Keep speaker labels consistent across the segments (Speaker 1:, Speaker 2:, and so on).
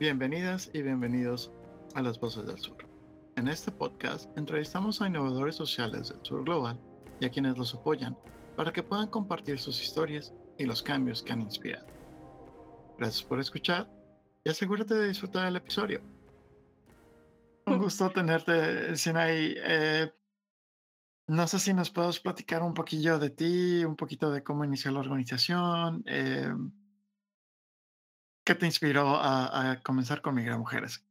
Speaker 1: Bienvenidas y bienvenidos a Las Voces del Sur. En este podcast entrevistamos a innovadores sociales del sur global y a quienes los apoyan para que puedan compartir sus historias y los cambios que han inspirado. Gracias por escuchar y asegúrate de disfrutar el episodio. Un gusto tenerte, Sinai. Eh, no sé si nos puedes platicar un poquillo de ti, un poquito de cómo inició la organización. Eh, ¿Qué te inspiró a, comenzar con Migra Mujeres?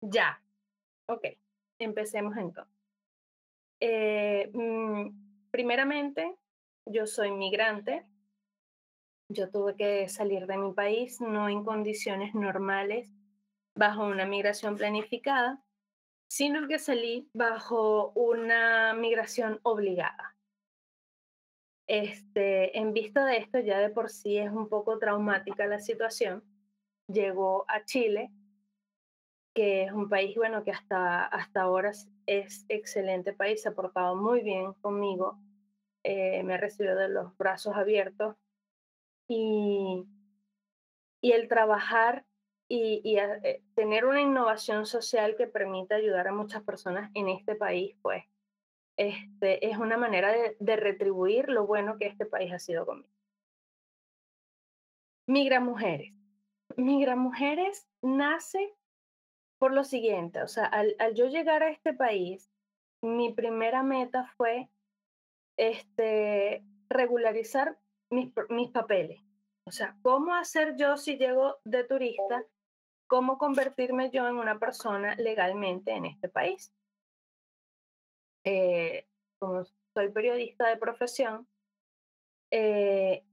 Speaker 2: Ya, ok, empecemos entonces. Eh, mm, primeramente, yo soy migrante. Yo tuve que salir de mi país, no en condiciones normales, bajo una migración planificada, sino que salí bajo una migración obligada. Este, en vista de esto, ya de por sí es un poco traumática la situación. Llegó a Chile, que es un país, bueno, que hasta, hasta ahora es excelente país, se ha portado muy bien conmigo, eh, me ha recibido de los brazos abiertos y, y el trabajar y, y eh, tener una innovación social que permita ayudar a muchas personas en este país, pues este, es una manera de, retribuir lo bueno que este país ha sido conmigo. Migra Mujeres. Migra Mujeres nace por lo siguiente, o sea, al, yo llegar a este país, mi primera meta fue este, regularizar mis, mis papeles. O sea, ¿cómo hacer yo si llego de turista? ¿Cómo convertirme yo en una persona legalmente en este país? Eh, como soy periodista de profesión, eh,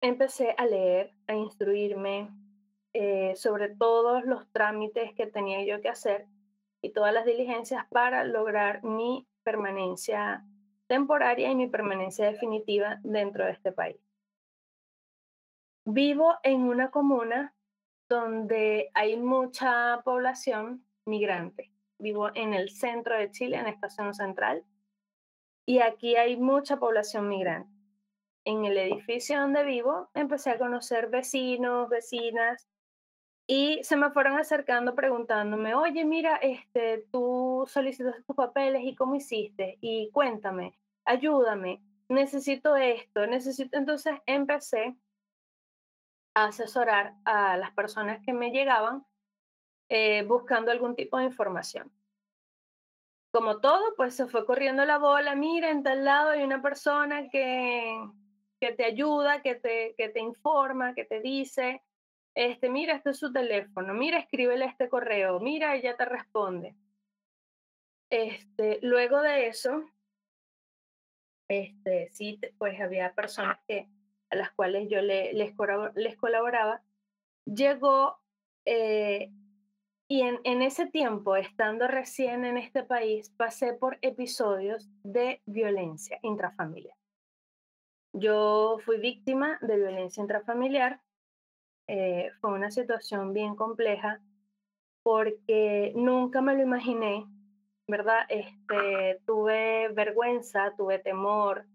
Speaker 2: empecé a leer, a instruirme eh, sobre todos los trámites que tenía yo que hacer y todas las diligencias para lograr mi permanencia temporaria y mi permanencia definitiva dentro de este país. Vivo en una comuna donde hay mucha población migrante vivo en el centro de Chile, en esta zona central, y aquí hay mucha población migrante. En el edificio donde vivo empecé a conocer vecinos, vecinas, y se me fueron acercando preguntándome, oye, mira, este, tú solicitaste tus papeles y cómo hiciste, y cuéntame, ayúdame, necesito esto, necesito. Entonces empecé a asesorar a las personas que me llegaban eh, buscando algún tipo de información. Como todo, pues se fue corriendo la bola, mira, en tal lado hay una persona que, que te ayuda, que te, que te informa, que te dice, este, mira, este es su teléfono, mira, escríbele este correo, mira, ella te responde. Este, luego de eso, este, sí, pues había personas que, a las cuales yo le, les, les colaboraba. Llegó eh, y en, en, ese tiempo, estando recién en este país, pasé por episodios de violencia intrafamiliar. Yo fui víctima de violencia intrafamiliar. Eh, fue una situación bien compleja porque nunca me lo imaginé, ¿verdad? Este, tuve vergüenza, tuve temor,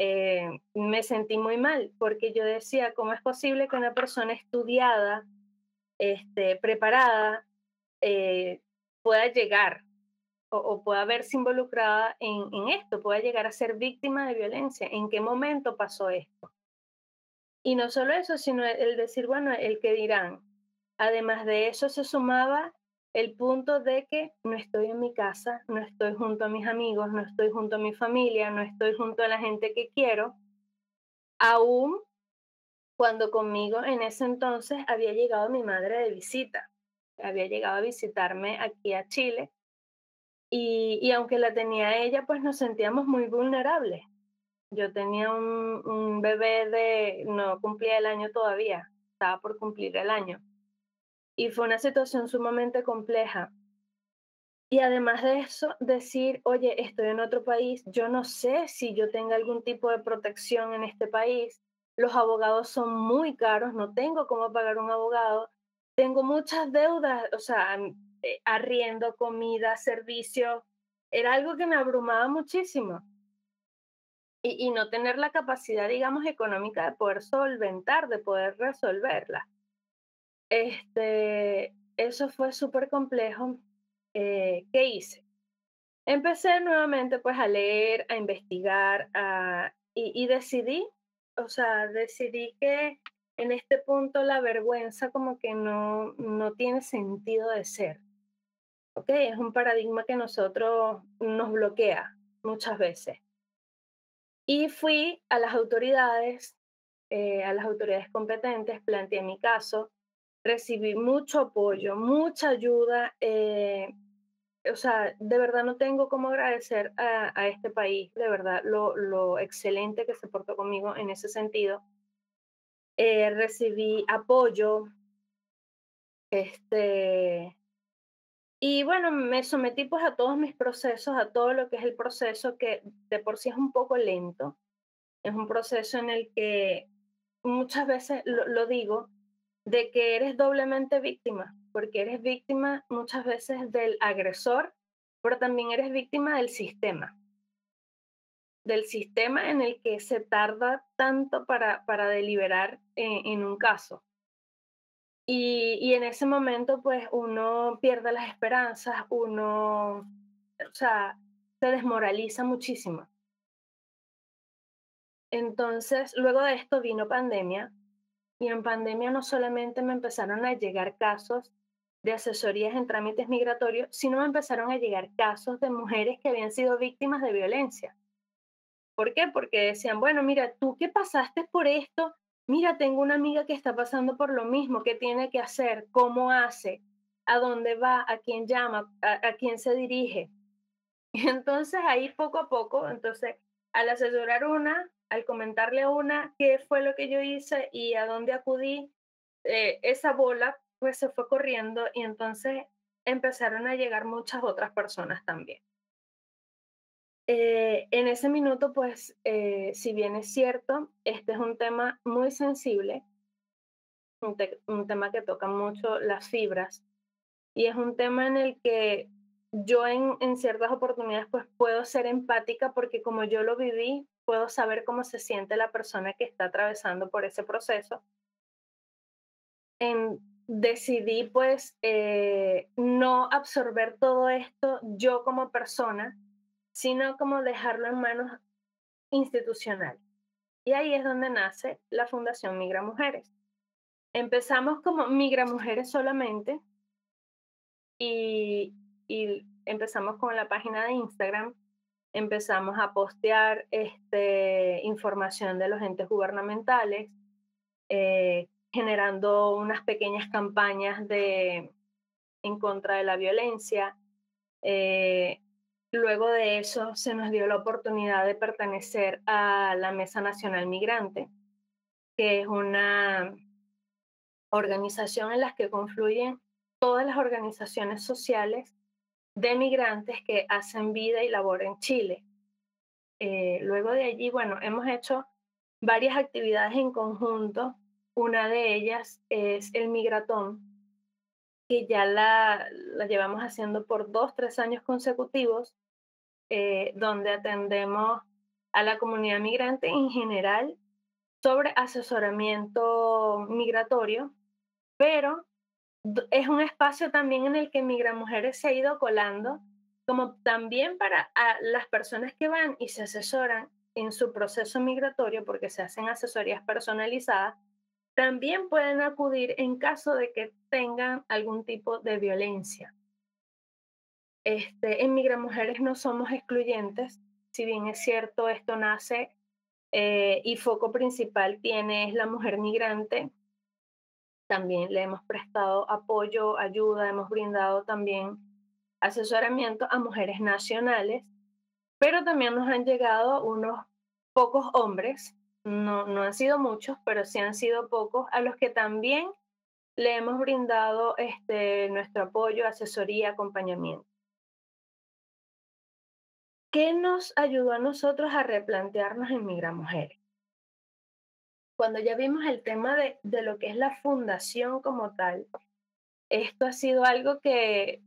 Speaker 2: eh, me sentí muy mal porque yo decía, ¿cómo es posible que una persona estudiada, este, preparada, eh, pueda llegar o, pueda verse involucrada en, en, esto, pueda llegar a ser víctima de violencia. ¿En qué momento pasó esto? Y no solo eso, sino el decir, bueno, el que dirán. Además de eso se sumaba el punto de que no estoy en mi casa, no estoy junto a mis amigos, no estoy junto a mi familia, no estoy junto a la gente que quiero, aún cuando conmigo en ese entonces había llegado mi madre de visita había llegado a visitarme aquí a Chile y, y aunque la tenía ella, pues nos sentíamos muy vulnerables. Yo tenía un, bebé de, no cumplía el año todavía, estaba por cumplir el año. Y fue una situación sumamente compleja. Y además de eso, decir, oye, estoy en otro país, yo no sé si yo tenga algún tipo de protección en este país. Los abogados son muy caros, no tengo cómo pagar un abogado tengo muchas deudas, o sea, eh, arriendo, comida, servicio, era algo que me abrumaba muchísimo. Y, y, no tener la capacidad, digamos, económica de poder solventar, de poder resolverla. este, eso fue súper complejo. Eh, ¿Qué hice? Empecé nuevamente pues a leer, a investigar y, y decidí, o sea, decidí que en este punto la vergüenza como que no, no tiene sentido de ser. ¿Ok? Es un paradigma que nosotros nos bloquea muchas veces. Y fui a las autoridades, eh, a las autoridades competentes, planteé mi caso, recibí mucho apoyo, mucha ayuda. Eh, o sea, de verdad no tengo cómo agradecer a, este país, de verdad, lo, lo, excelente que se portó conmigo en ese sentido. Eh, recibí apoyo, este, y bueno, me sometí pues a todos mis procesos, a todo lo que es el proceso que de por sí es un poco lento. Es un proceso en el que muchas veces lo, digo, de que eres doblemente víctima, porque eres víctima muchas veces del agresor, pero también eres víctima del sistema, del sistema en el que se tarda tanto para, para deliberar en un caso. Y, en ese momento, pues uno pierde las esperanzas, uno, o sea, se desmoraliza muchísimo. Entonces, luego de esto vino pandemia y en pandemia no solamente me empezaron a llegar casos de asesorías en trámites migratorios, sino me empezaron a llegar casos de mujeres que habían sido víctimas de violencia. ¿Por qué? Porque decían, bueno, mira, tú que pasaste por esto, mira, tengo una amiga que está pasando por lo mismo, ¿qué tiene que hacer? ¿Cómo hace? ¿A dónde va? ¿A quién llama? ¿A, quién se dirige? Y entonces ahí poco a poco, entonces al asesorar una, al comentarle a una qué fue lo que yo hice y a dónde acudí, eh, esa bola pues se fue corriendo y entonces empezaron a llegar muchas otras personas también. Eh, en ese minuto, pues, eh, si bien es cierto, este es un tema muy sensible, un, tema que toca mucho las fibras, y es un tema en el que yo en, ciertas oportunidades, pues, puedo ser empática porque como yo lo viví, puedo saber cómo se siente la persona que está atravesando por ese proceso. En, decidí, pues, eh, no absorber todo esto yo como persona, sino como dejarlo en manos institucionales. Y ahí es donde nace la Fundación Migra Mujeres. Empezamos como Migra Mujeres solamente y, empezamos con la página de Instagram, empezamos a postear este, información de los entes gubernamentales, eh, generando unas pequeñas campañas de, en contra de la violencia, eh, Luego de eso se nos dio la oportunidad de pertenecer a la Mesa Nacional Migrante, que es una organización en la que confluyen todas las organizaciones sociales de migrantes que hacen vida y labor en Chile. Eh, luego de allí, bueno, hemos hecho varias actividades en conjunto. Una de ellas es el Migratón, que ya la, la llevamos haciendo por dos, tres años consecutivos, eh, donde atendemos a la comunidad migrante en general sobre asesoramiento migratorio, pero es un espacio también en el que Migra Mujeres se ha ido colando, como también para las personas que van y se asesoran en su proceso migratorio, porque se hacen asesorías personalizadas, también pueden acudir en caso de que tengan algún tipo de violencia. Este, en Migra Mujeres no somos excluyentes, si bien es cierto, esto nace eh, y foco principal tiene es la mujer migrante. También le hemos prestado apoyo, ayuda, hemos brindado también asesoramiento a mujeres nacionales, pero también nos han llegado unos pocos hombres no, no han sido muchos, pero sí han sido pocos, a los que también le hemos brindado este, nuestro apoyo, asesoría, acompañamiento. ¿Qué nos ayudó a nosotros a replantearnos en Migra Mujeres? Cuando ya vimos el tema de, de lo que es la fundación como tal, esto ha sido algo que,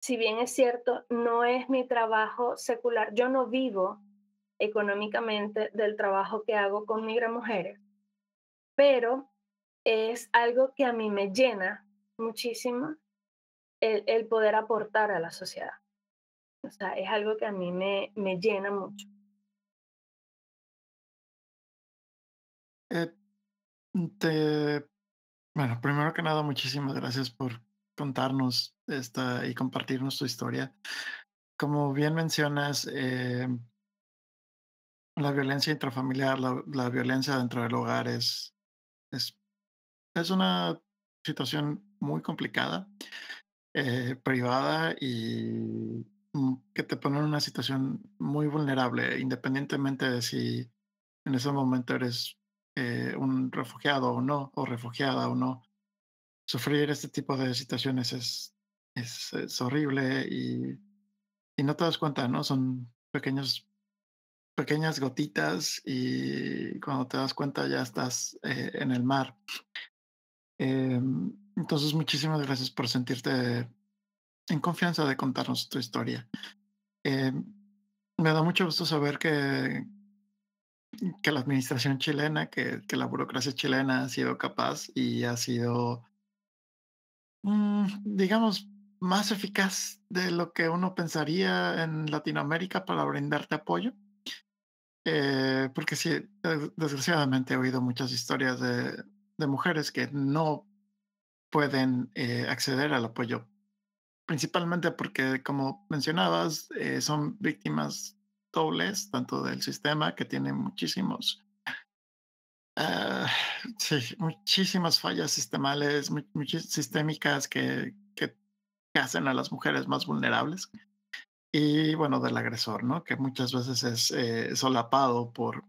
Speaker 2: si bien es cierto, no es mi trabajo secular, yo no vivo económicamente del trabajo que hago con Migra Mujeres. Pero es algo que a mí me llena muchísimo el, el poder aportar a la sociedad. O sea, es algo que a mí me, me llena mucho.
Speaker 1: Eh, te, bueno, primero que nada, muchísimas gracias por contarnos esta y compartirnos tu historia. Como bien mencionas, eh, la violencia intrafamiliar, la, la violencia dentro del hogar es, es, es una situación muy complicada, eh, privada y mm, que te pone en una situación muy vulnerable, independientemente de si en ese momento eres eh, un refugiado o no, o refugiada o no. Sufrir este tipo de situaciones es, es, horrible y, y no te das cuenta, ¿no? Son pequeños pequeñas gotitas y cuando te das cuenta ya estás eh, en el mar. Em, entonces, muchísimas gracias por sentirte en confianza de contarnos tu historia. Em, me da mucho gusto saber que, que la administración chilena, que, que la burocracia chilena ha sido capaz y ha sido, mm, digamos, más eficaz de lo que uno pensaría en Latinoamérica para brindarte apoyo. Eh, porque sí, des- desgraciadamente he oído muchas historias de, mujeres que no pueden eh, acceder al apoyo, principalmente porque, como mencionabas, eh, son víctimas dobles, tanto del sistema que tiene muchísimos, sí, muchísimas fallas sistemales, mu- muchis- sistémicas que hacen a las mujeres más vulnerables. Y bueno, del agresor, ¿no? Que muchas veces es eh, solapado por,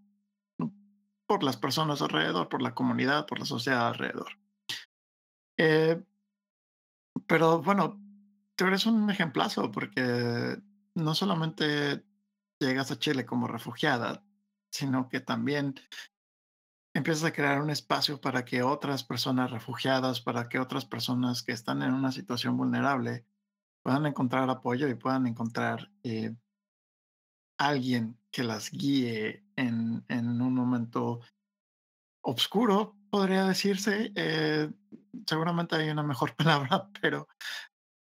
Speaker 1: por las personas alrededor, por la comunidad, por la sociedad alrededor. Eh, pero bueno, tú eres un ejemplazo porque no solamente llegas a Chile como refugiada, sino que también empiezas a crear un espacio para que otras personas refugiadas, para que otras personas que están en una situación vulnerable puedan encontrar apoyo y puedan encontrar eh, alguien que las guíe en, en un momento Obscuro, podría decirse. eh, seguramente hay una mejor palabra, pero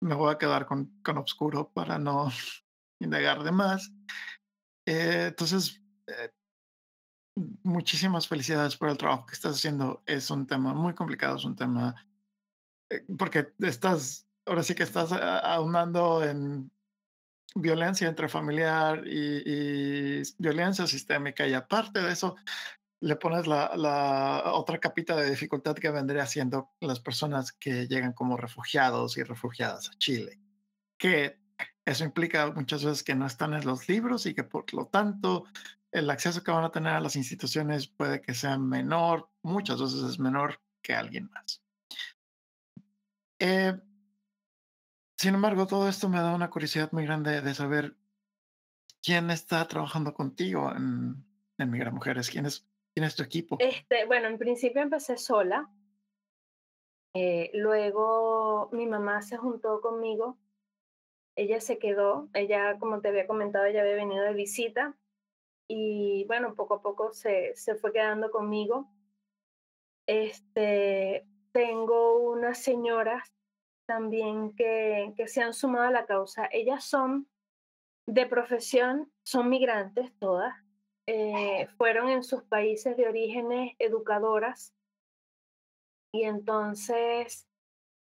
Speaker 1: me voy a quedar con, con obscuro para no indagar de más. Eh, entonces, eh, muchísimas felicidades por el trabajo que estás haciendo. Es un tema muy complicado, es un tema, eh, porque estás, ahora sí que estás a- aunando en violencia intrafamiliar y, y violencia sistémica y aparte de eso, le pones la, la otra capita de dificultad que vendría siendo las personas que llegan como refugiados y refugiadas a Chile, que eso implica muchas veces que no están en los libros y que por lo tanto el acceso que van a tener a las instituciones puede que sea menor, muchas veces es menor que alguien más. Eh, sin embargo, todo esto me da una curiosidad muy grande de saber quién está trabajando contigo en, en Migra Mujeres, quién es, quién es tu equipo.
Speaker 2: Este, bueno, en principio empecé sola, eh, luego mi mamá se juntó conmigo, ella se quedó, ella, como te había comentado, ella había venido de visita y bueno, poco a poco se, se fue quedando conmigo. Este, tengo unas señoras también que, que se han sumado a la causa. Ellas son de profesión, son migrantes todas, eh, fueron en sus países de orígenes educadoras y entonces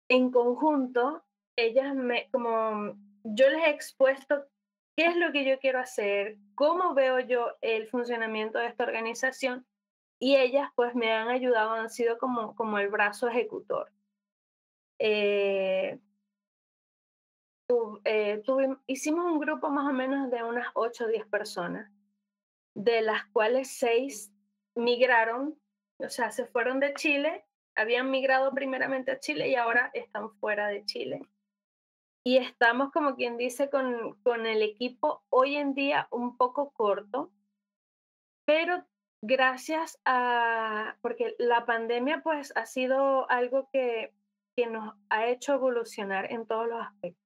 Speaker 2: en conjunto, ellas me, como yo les he expuesto qué es lo que yo quiero hacer, cómo veo yo el funcionamiento de esta organización y ellas pues me han ayudado, han sido como, como el brazo ejecutor. Eh, eh, hicimos un grupo más o menos de unas 8 o 10 personas, de las cuales 6 migraron, o sea, se fueron de Chile, habían migrado primeramente a Chile y ahora están fuera de Chile. Y estamos, como quien dice, con, con el equipo hoy en día un poco corto, pero gracias a, porque la pandemia pues ha sido algo que, que nos ha hecho evolucionar en todos los aspectos.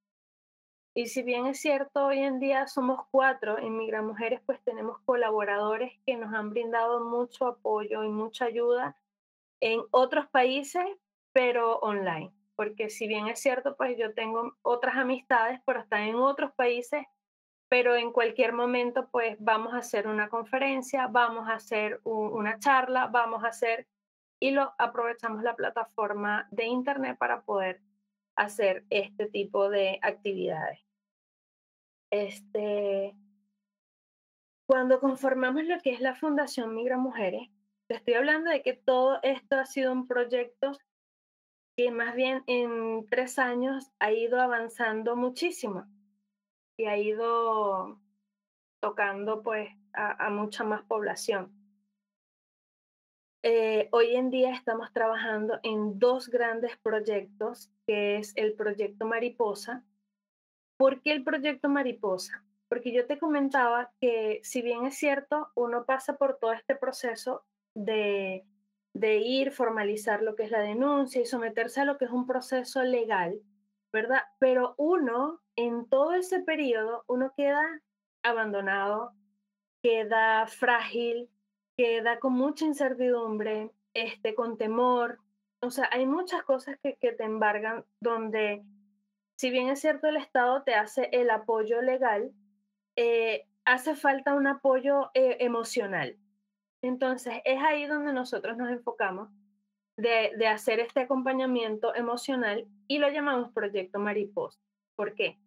Speaker 2: Y si bien es cierto, hoy en día somos cuatro en Migra Mujeres, pues tenemos colaboradores que nos han brindado mucho apoyo y mucha ayuda en otros países, pero online. Porque si bien es cierto, pues yo tengo otras amistades, pero están en otros países, pero en cualquier momento, pues vamos a hacer una conferencia, vamos a hacer una charla, vamos a hacer, y lo aprovechamos la plataforma de Internet para poder hacer este tipo de actividades. Este, cuando conformamos lo que es la Fundación Migra Mujeres, te estoy hablando de que todo esto ha sido un proyecto que más bien en tres años ha ido avanzando muchísimo y ha ido tocando pues a, mucha más población. Eh, hoy en día estamos trabajando en dos grandes proyectos, que es el proyecto Mariposa. ¿Por qué el proyecto Mariposa? Porque yo te comentaba que si bien es cierto, uno pasa por todo este proceso de, de ir, formalizar lo que es la denuncia y someterse a lo que es un proceso legal, ¿verdad? Pero uno, en todo ese periodo, uno queda abandonado, queda frágil, queda con mucha incertidumbre, este, con temor. O sea, hay muchas cosas que, que te embargan donde, si bien es cierto, el Estado te hace el apoyo legal, eh, hace falta un apoyo eh, emocional. Entonces, es ahí donde nosotros nos enfocamos de, de, hacer este acompañamiento emocional y lo llamamos Proyecto Mariposa. ¿Por qué?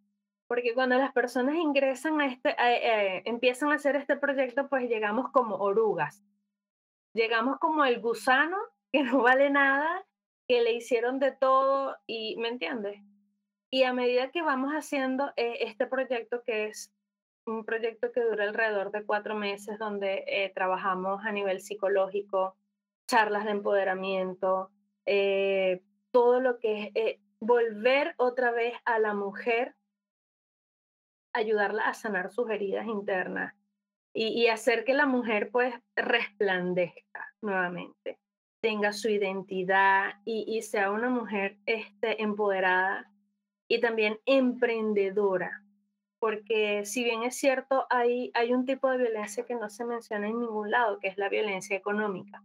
Speaker 2: Porque cuando las personas ingresan a este, eh, empiezan a hacer este proyecto, pues llegamos como orugas. Llegamos como el gusano que no vale nada, que le hicieron de todo y, ¿me entiendes? Y a medida que vamos haciendo este proyecto que es un proyecto que dura alrededor de cuatro meses donde eh, trabajamos a nivel psicológico, charlas de empoderamiento, eh, todo lo que es eh, volver otra vez a la mujer, ayudarla a sanar sus heridas internas y, hacer que la mujer pues resplandezca nuevamente, tenga su identidad y, y sea una mujer este, empoderada y también emprendedora porque si bien es cierto, hay, hay un tipo de violencia que no se menciona en ningún lado, que es la violencia económica.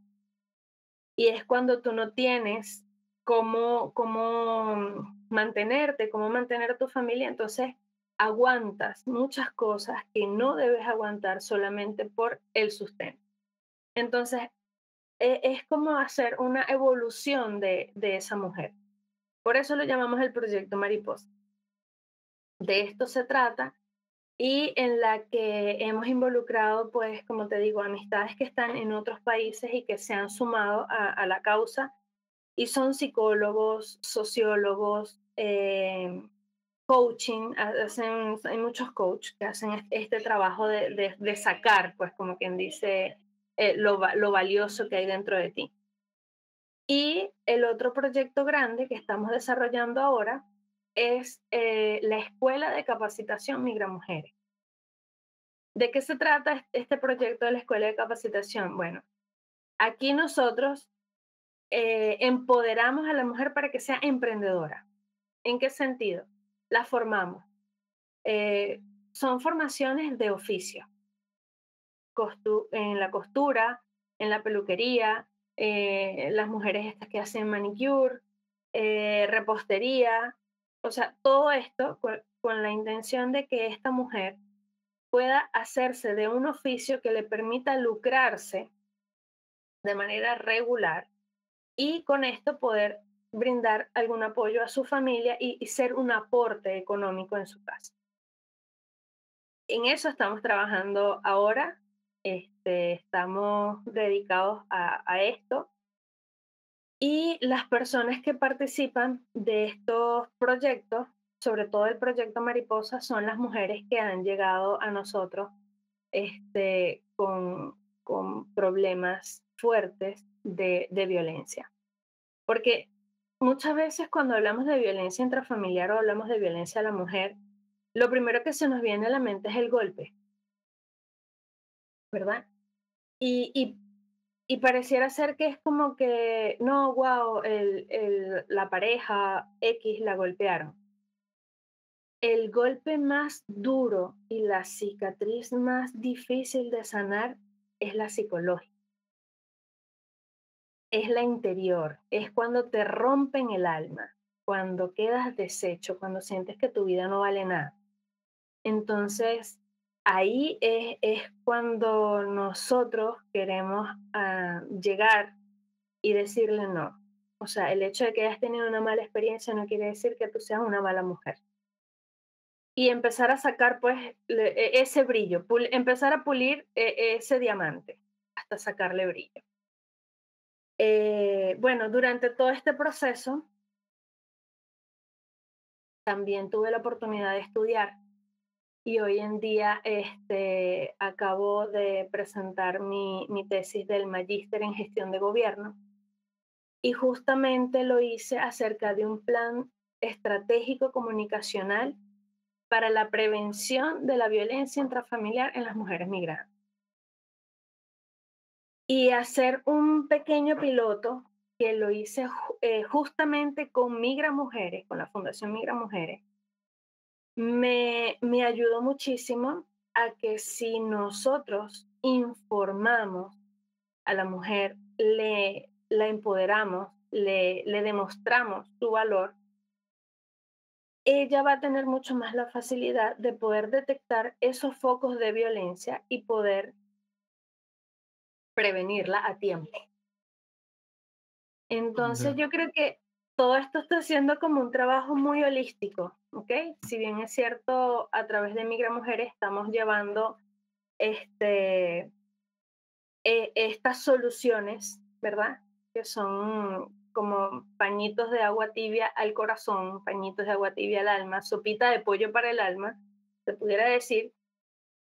Speaker 2: Y es cuando tú no tienes cómo, cómo mantenerte, cómo mantener a tu familia, entonces aguantas muchas cosas que no debes aguantar solamente por el sustento. Entonces, e, es como hacer una evolución de, de esa mujer. Por eso lo llamamos el proyecto Mariposa de esto se trata y en la que hemos involucrado, pues, como te digo, amistades que están en otros países y que se han sumado a, la causa y son psicólogos, sociólogos, eh, coaching, hacen, hay muchos coaches que hacen este trabajo de, de, sacar, pues, como quien dice, eh, lo, lo valioso que hay dentro de ti. Y el otro proyecto grande que estamos desarrollando ahora es eh, la Escuela de Capacitación Migra Mujeres. ¿De qué se trata este proyecto de la Escuela de Capacitación? Bueno, aquí nosotros eh, empoderamos a la mujer para que sea emprendedora. ¿En qué sentido? La formamos. Eh, son formaciones de oficio. en la costura, en la peluquería, las mujeres estas que hacen manicure, repostería, o sea, todo esto con, la intención de que esta mujer pueda hacerse de un oficio que le permita lucrarse de manera regular y con esto poder brindar algún apoyo a su familia y, ser un aporte económico en su casa. En eso estamos trabajando ahora, este, estamos dedicados a esto y las personas que participan de estos proyectos, sobre todo el proyecto Mariposa, son las mujeres que han llegado a nosotros este, con, con problemas fuertes de, de violencia. Porque muchas veces cuando hablamos de violencia intrafamiliar o hablamos de violencia a la mujer, lo primero que se nos viene a la mente es el golpe, ¿verdad? Y, pareciera ser que es como que, no, wow, la pareja X la golpearon. El golpe más duro y la cicatriz más difícil de sanar es la psicológica. Es la interior, es cuando te rompen el alma, cuando quedas deshecho, cuando sientes que tu vida no vale nada. Entonces, ahí es, cuando nosotros queremos ah, llegar y decirle no. O sea, el hecho de que hayas tenido una mala experiencia no quiere decir que tú seas una mala mujer. Y empezar a sacar pues e, ese brillo, empezar a pulir e, ese diamante hasta sacarle brillo. Eh, bueno, durante todo este proceso también tuve la oportunidad de estudiar y hoy en día este, acabo de presentar mi, mi tesis del magíster en gestión de gobierno y justamente lo hice acerca de un plan estratégico comunicacional para la prevención de la violencia intrafamiliar en las mujeres migrantes y hacer un pequeño piloto que lo hice eh, justamente con Migra Mujeres, con la Fundación Migra Mujeres, me, me ayudó muchísimo a que si nosotros informamos a la mujer, le, la empoderamos, le, le demostramos su valor, ella va a tener mucho más la facilidad de poder detectar esos focos de violencia y poder prevenirla a tiempo. Entonces yo creo que todo esto está siendo como un trabajo muy holístico, ¿ok? Si bien es cierto, a través de Migra Mujeres estamos llevando este, e, estas soluciones, ¿verdad? Que son como pañitos de agua tibia al corazón, pañitos de agua tibia al alma, sopita de pollo para el alma, se pudiera decir,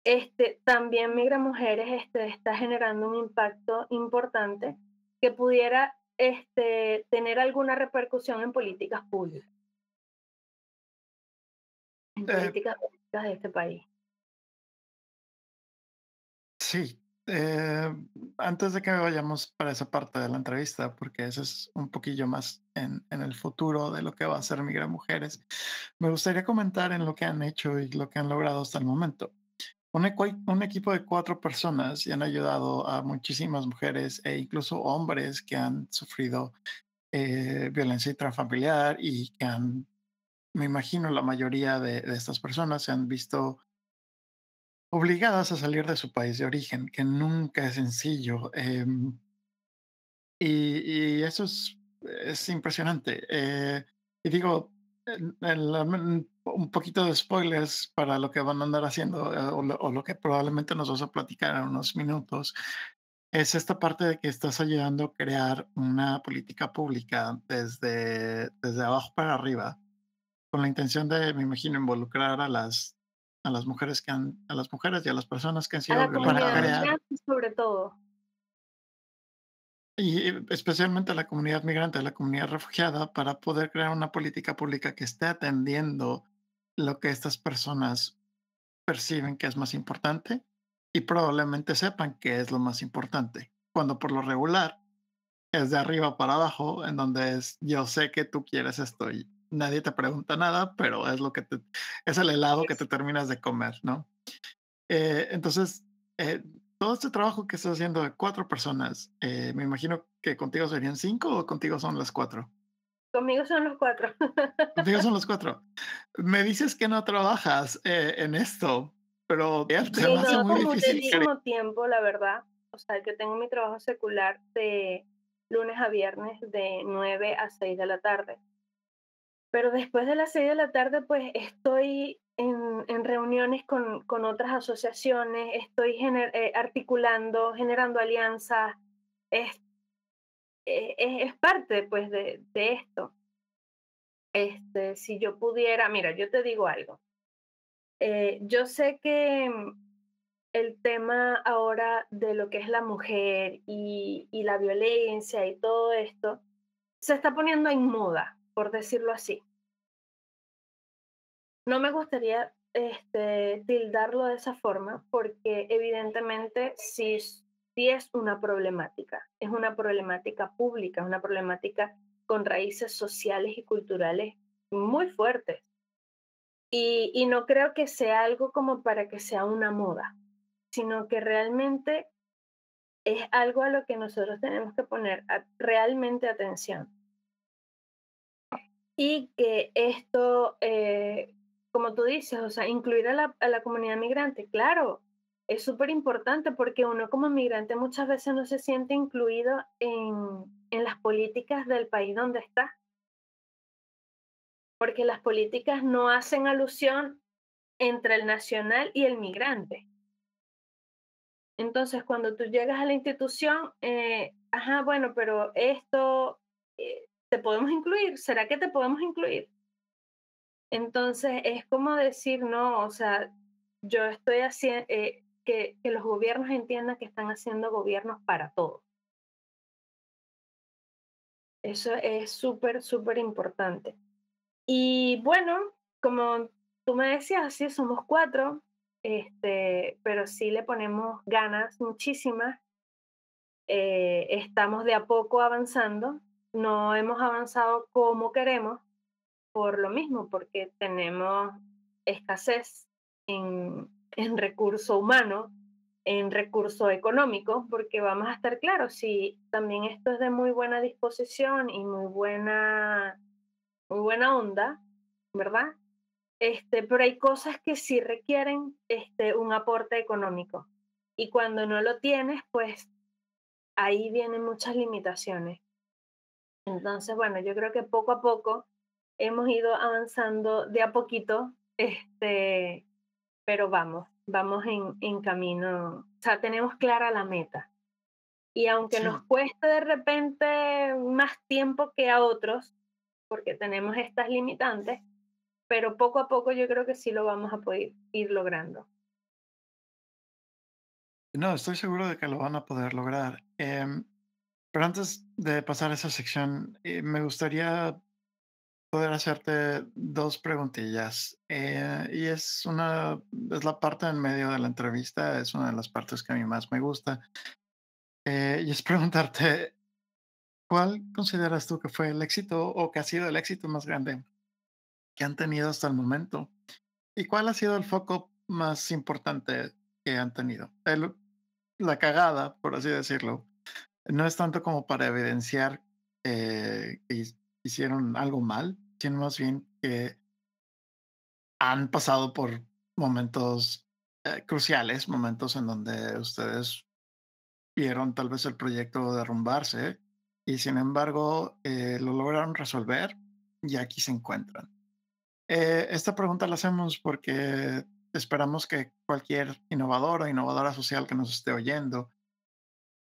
Speaker 2: este, también Migra Mujeres este, está generando un impacto importante que pudiera este, tener alguna repercusión en políticas públicas. En eh políticas públicas de este país.
Speaker 1: Sí. Eh, antes de que vayamos para esa parte de la entrevista, porque eso es un poquillo más en, en el futuro de lo que va a ser Migra Mujeres, me gustaría comentar en lo que han hecho y lo que han logrado hasta el momento un, equipo de cuatro personas y han ayudado a muchísimas mujeres e incluso hombres que han sufrido eh, violencia intrafamiliar y que han, me imagino, la mayoría de, estas personas se han visto obligadas a salir de su país de origen, que nunca es sencillo. Em, y, eso es, es impresionante. Eh, y digo, un poquito de spoilers para lo que van a andar haciendo eh, o, lo, que probablemente nos vas a platicar en unos minutos, es esta parte de que estás ayudando a crear una política pública desde, desde abajo para arriba, con la intención de, me imagino, involucrar a las, a las mujeres que han, a las mujeres y a las personas que han sido
Speaker 2: violentadas. Sobre todo.
Speaker 1: Y especialmente a la comunidad migrante, a la comunidad refugiada, para poder crear una política pública que esté atendiendo lo que estas personas perciben que es más importante y probablemente sepan que es lo más importante. Cuando por lo regular es de arriba para abajo, en donde es yo sé que tú quieres esto y nadie te pregunta nada, pero es lo que te, es el helado que te terminas de comer, ¿no? Eh, entonces, eh, todo este trabajo que estás haciendo de cuatro personas, eh, me imagino que contigo serían cinco o contigo son las cuatro.
Speaker 2: Conmigo son los cuatro.
Speaker 1: Contigo son los cuatro. Me dices que no trabajas eh, en esto, pero
Speaker 2: te sí, hace muy difícil. muchísimo tiempo, la verdad. O sea, que tengo mi trabajo secular de lunes a viernes de 9 a 6 de la tarde. Pero después de las 6 de la tarde, pues estoy en, reuniones con, con, otras asociaciones, estoy eh, articulando, generando alianzas, es, eh, es, es, parte pues de, de, esto. Este, si yo pudiera, mira, yo te digo algo. Eh, yo sé que el tema ahora de lo que es la mujer y, y la violencia y todo esto se está poniendo en moda, por decirlo así no me gustaría este, tildarlo de esa forma porque evidentemente sí, sí es una problemática, es una problemática pública, es una problemática con raíces sociales y culturales muy fuertes. Y, y no creo que sea algo como para que sea una moda, sino que realmente es algo a lo que nosotros tenemos que poner realmente atención. Y que esto, eh, como tú dices, o sea, incluir a la, comunidad migrante, claro, es súper importante porque uno como migrante muchas veces no se siente incluido en, en las políticas del país donde está. Porque las políticas no hacen alusión entre el nacional y el migrante. Entonces, cuando tú llegas a la institución, eh, ajá, bueno, pero esto, eh, ¿te podemos incluir? ¿Será que te podemos incluir? Entonces, es como decir, no, o sea, yo estoy haciendo, eh, que, que los gobiernos entiendan que están haciendo gobiernos para todos. Eso es súper, súper importante. Y bueno, como tú me decías, sí, somos cuatro, este, pero sí le ponemos ganas muchísimas. Eh, estamos de a poco avanzando, no hemos avanzado como queremos por lo mismo, porque tenemos escasez en, en recurso humano, en recurso económico, porque vamos a estar claros, si también esto es de muy buena disposición y muy buena, muy buena onda, ¿verdad? Este, pero hay cosas que sí requieren este, un aporte económico. Y cuando no lo tienes, pues ahí vienen muchas limitaciones. Entonces, bueno, yo creo que poco a poco hemos ido avanzando de a poquito, este, pero vamos, vamos en, en camino, o sea, tenemos clara la meta. Y aunque nos cueste de repente más tiempo que a otros, porque tenemos estas limitantes, pero poco a poco yo creo que sí lo vamos a poder ir logrando.
Speaker 1: No, estoy seguro de que lo van a poder lograr. Em, pero antes de pasar a esa sección, eh, me gustaría poder hacerte dos preguntillas. Eh, y es una, es la parte en medio de la entrevista, es una de las partes que a mí más me gusta. Eh, y es preguntarte, ¿cuál consideras tú que fue el éxito o que ha sido el éxito más grande que han tenido hasta el momento? ¿Y cuál ha sido el foco más importante que han tenido? la cagada, por así decirlo, no es tanto como para evidenciar eh, que hicieron algo mal, sino más bien que han pasado por momentos eh, cruciales, momentos en donde ustedes vieron tal vez el proyecto derrumbarse y sin embargo eh, lo lograron resolver y aquí se encuentran. Eh, esta pregunta la hacemos porque esperamos que cualquier innovador o innovadora social que nos esté oyendo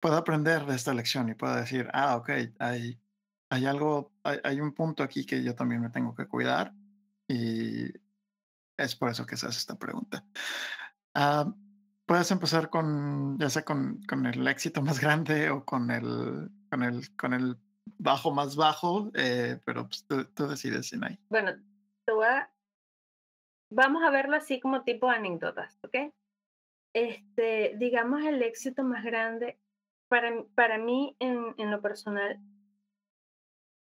Speaker 1: pueda aprender de esta lección y pueda decir, ah, ok, hay, hay algo, hay, un punto aquí que yo también me tengo que cuidar y es por eso que se hace esta pregunta. Ah, puedes empezar con, ya sea con, con, el éxito más grande o con el, con el, con el bajo más bajo, eh, pero pues, tú, tú decides, Sinai.
Speaker 2: Bueno, vamos a verlo así como tipo anécdotas, ¿ok? Este, digamos, el éxito más grande para, para mí en, en lo personal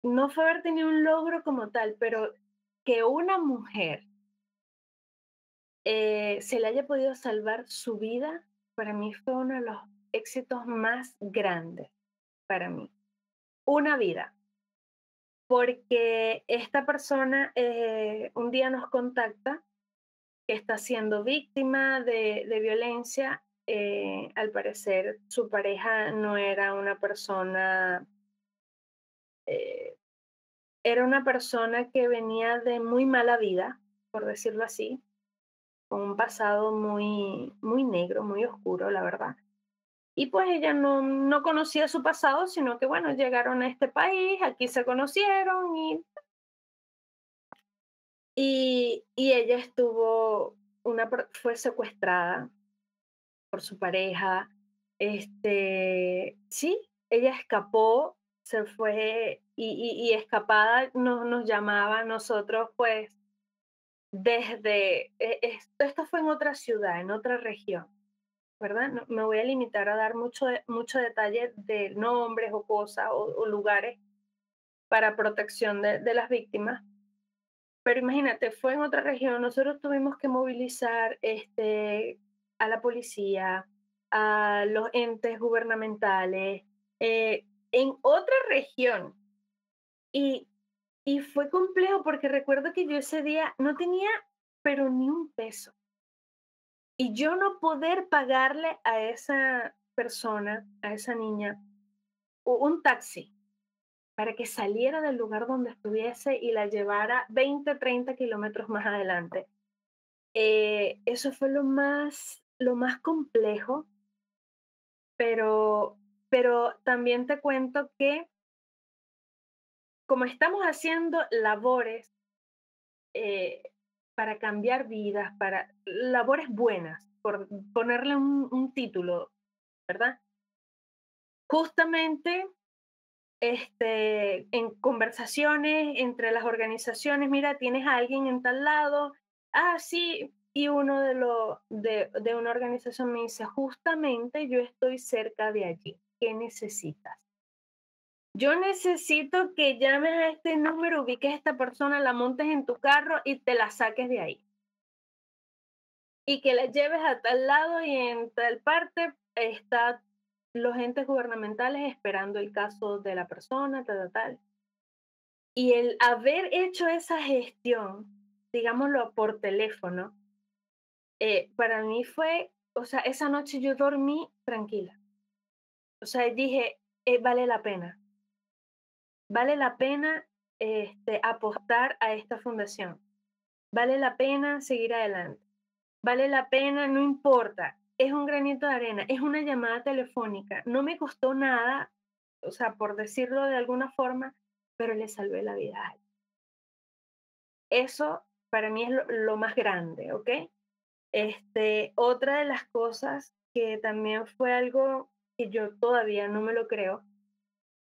Speaker 2: no fue haber tenido un logro como tal, pero que una mujer eh, se le haya podido salvar su vida, para mí fue uno de los éxitos más grandes para mí. Una vida porque esta persona eh, un día nos contacta que está siendo víctima de, violencia. Eh, al parecer su pareja no era una persona, era una persona que venía de muy mala vida, por decirlo así, con un pasado muy, muy negro, muy oscuro, la verdad. Y pues ella no, no conocía su pasado, sino que bueno, llegaron a este país, aquí se conocieron y y, y, ella estuvo, una, fue secuestrada por su pareja. Este, sí, ella escapó, se fue y, y, escapada nos, nos llamaba a nosotros, pues, desde, e, esto, esto fue en otra ciudad, en otra región. ¿verdad? No, me voy a limitar a dar mucho, mucho detalle de nombres o cosas o, lugares para protección de, de, las víctimas. Pero imagínate, fue en otra región, nosotros tuvimos que movilizar este, a la policía, a los entes gubernamentales eh, en otra región. Y, y fue complejo porque recuerdo que yo ese día no tenía, pero ni un peso. Y yo no poder pagarle a esa persona, a esa niña, un taxi para que saliera del lugar donde estuviese y la llevara 20, 30 kilómetros más adelante. Eh, eso fue lo más, lo más complejo, pero, pero también te cuento que como estamos haciendo labores eh, para cambiar vidas, para labores buenas, por ponerle un, título, ¿verdad? Justamente este, en conversaciones entre las organizaciones, mira, tienes a alguien en tal lado, ah, sí, y uno de, lo, de una organización me dice, justamente yo estoy cerca de allí, ¿qué necesitas? Yo necesito que llames a este número, ubiques a esta persona, la montes en tu carro y te la saques de ahí. Y que la lleves a tal lado y en tal parte está los entes gubernamentales esperando el caso de la persona, tal, tal. Y el haber hecho esa gestión, digámoslo por teléfono, eh, para mí fue, o sea, esa noche yo dormí tranquila. O sea, dije, eh, vale la pena. Vale la pena este, apostar a esta fundación. Vale la pena seguir adelante. Vale la pena, no importa es un granito de arena, es una llamada telefónica. No me costó nada, o sea, por decirlo de alguna forma, pero le salvé la vida a alguien. Eso para mí es lo, más grande, ¿ok? Este, otra de las cosas que también fue algo que yo todavía no me lo creo,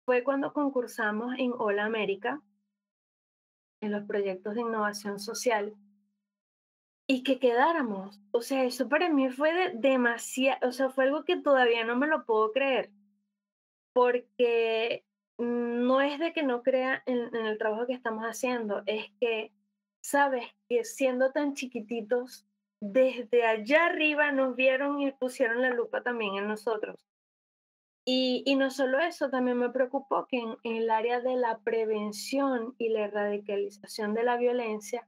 Speaker 2: fue cuando concursamos en Hola América, en los proyectos de innovación social, y que quedáramos. O sea, eso para mí fue de demasiado, o sea, fue algo que todavía no me lo puedo creer, porque no es de que no crea en, en, el trabajo que estamos haciendo, es que, sabes, que siendo tan chiquititos, desde allá arriba nos vieron y pusieron la lupa también en nosotros. Y, y no solo eso, también me preocupó que en, en el área de la prevención y la radicalización de la violencia,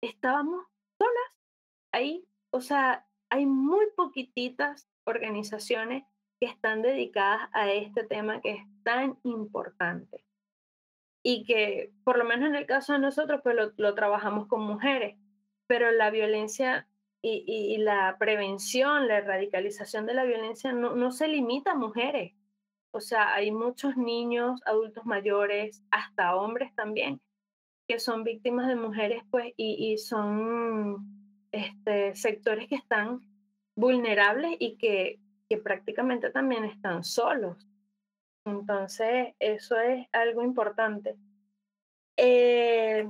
Speaker 2: estábamos solas ahí. O sea, hay muy poquititas organizaciones que están dedicadas a este tema que es tan importante. Y que, por lo menos en el caso de nosotros, pues lo, trabajamos con mujeres, pero la violencia y, y, la prevención, la radicalización de la violencia no, no se limita a mujeres. O sea, hay muchos niños, adultos mayores, hasta hombres también, que son víctimas de mujeres, pues, y, y son este, sectores que están vulnerables y que, que prácticamente también están solos. Entonces, eso es algo importante. Eh,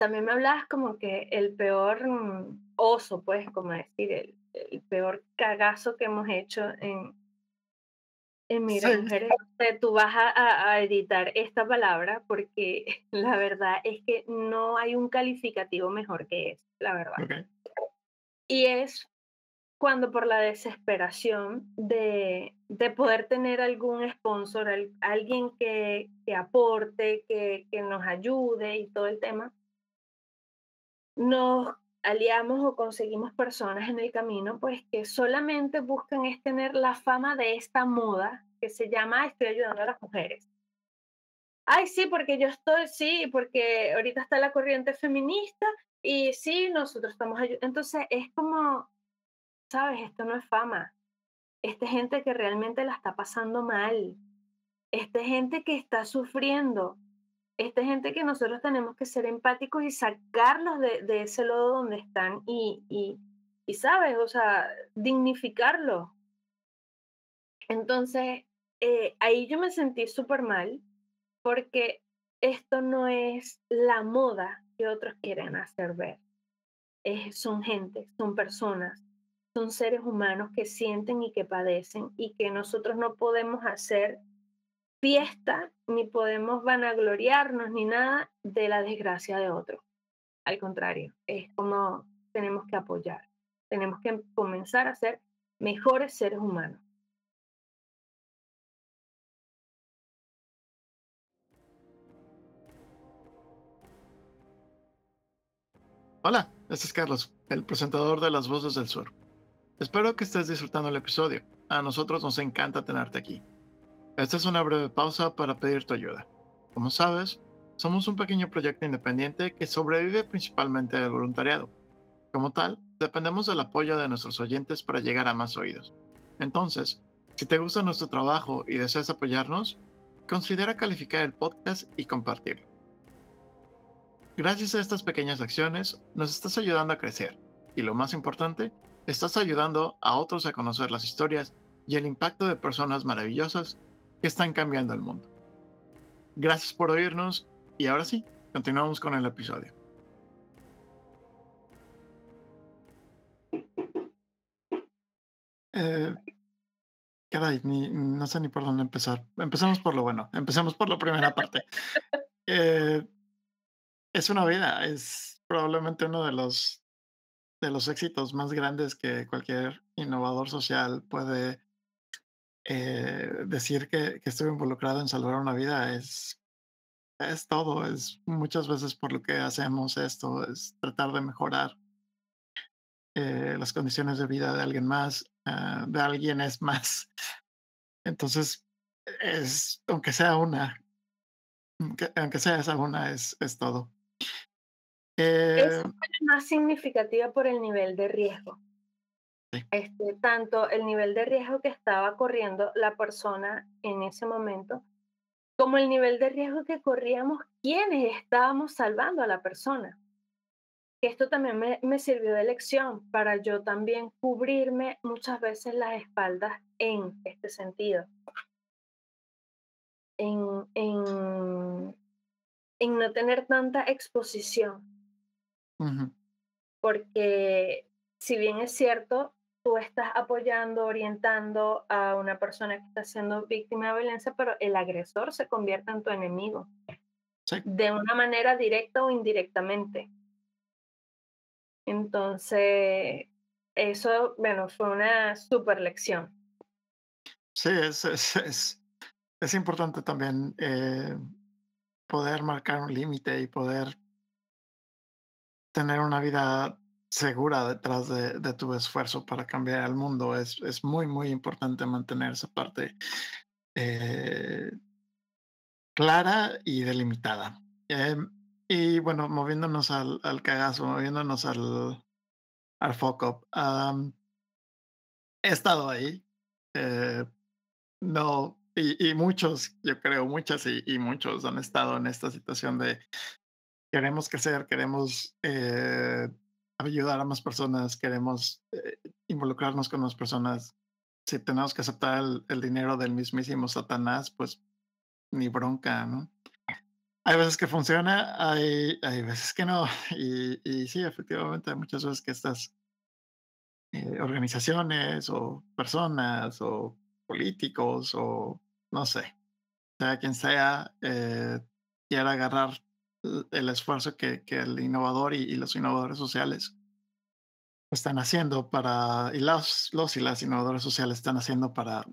Speaker 2: también me hablabas como que el peor oso, pues, como decir, el, el peor cagazo que hemos hecho en, en Mira Mujeres, tú vas a, editar esta palabra porque la verdad es que no hay un calificativo mejor que eso, la verdad. Y es cuando por la desesperación de, de poder tener algún sponsor, alguien que, que aporte, que, que nos ayude y todo el tema, nos aliamos o conseguimos personas en el camino, pues que solamente buscan es tener la fama de esta moda que se llama Estoy ayudando a las mujeres. Ay, sí, porque yo estoy, sí, porque ahorita está la corriente feminista y sí, nosotros estamos ayudando. Entonces es como, sabes, esto no es fama. Esta gente que realmente la está pasando mal. Esta gente que está sufriendo esta gente que nosotros tenemos que ser empáticos y sacarlos de, ese lodo donde están y, y, y, ¿sabes? O sea, dignificarlo. Entonces, eh, ahí yo me sentí súper mal porque esto no es la moda que otros quieren hacer ver. son gente, son personas, son seres humanos que sienten y que padecen y que nosotros no podemos hacer fiesta, ni podemos vanagloriarnos, ni nada de la desgracia de otro. Al contrario, es como tenemos que apoyar, tenemos que comenzar a ser mejores seres humanos.
Speaker 1: Hola, este es Carlos, el presentador de Las Voces del Sur. Espero que estés disfrutando el episodio. A nosotros nos encanta tenerte aquí. Esta es una breve pausa para pedir tu ayuda. Como sabes, somos un pequeño proyecto independiente que sobrevive principalmente del voluntariado. Como tal, dependemos del apoyo de nuestros oyentes para llegar a más oídos. Entonces, si te gusta nuestro trabajo y deseas apoyarnos, considera calificar el podcast y compartirlo. Gracias a estas pequeñas acciones, nos estás ayudando a crecer y lo más importante, estás ayudando a otros a conocer las historias y el impacto de personas maravillosas que están cambiando el mundo. Gracias por oírnos y ahora sí, continuamos con el episodio. Eh, caray, no sé ni por dónde empezar. Empezamos por lo bueno, empecemos por la primera parte. Eh, es una vida, es probablemente uno de los, de los éxitos más grandes que cualquier innovador social puede eh, decir que, que, estuve involucrado en salvar una vida. Es, es todo, es muchas veces por lo que hacemos esto, es tratar de mejorar eh, las condiciones de vida de alguien más, ah, de alguien es más. Entonces, es, aunque sea una, aunque sea esa una, es, es todo.
Speaker 2: Es eh, más significativa por el nivel de riesgo. Este, tanto el nivel de riesgo que estaba corriendo la persona en ese momento, como el nivel de riesgo que corríamos quienes estábamos salvando a la persona. Esto también me, me sirvió de lección para yo también cubrirme muchas veces las espaldas en este sentido. En, en, en no tener tanta exposición porque si bien es cierto, tú estás apoyando, orientando a una persona que está siendo víctima de violencia, pero el agresor se convierte en tu enemigo. De una manera directa o indirectamente. Entonces, eso, bueno, fue una super lección.
Speaker 1: Sí, es, es, es, importante también eh, poder marcar un límite y poder tener una vida segura detrás de, tu esfuerzo para cambiar el mundo. Es, es muy, muy importante mantener esa parte eh, clara y delimitada. Em, y bueno, moviéndonos al, al, cagazo, moviéndonos al, al foco. he estado ahí. Eh, no, y, y, muchos, yo creo, muchas y, y, muchos han estado en esta situación de queremos crecer, queremos eh, ayudar a más personas, queremos eh, involucrarnos con más personas. Si tenemos que aceptar el, dinero del mismísimo Satanás, pues ni bronca, ¿no? Hay veces que funciona, hay, hay veces que no. Y, y sí, efectivamente, hay muchas veces que estas eh, organizaciones o personas o políticos o no sé, sea quien sea, quiera agarrar el esfuerzo que, que el innovador y, los innovadores sociales están haciendo para, y los, los y las innovadores sociales están haciendo para,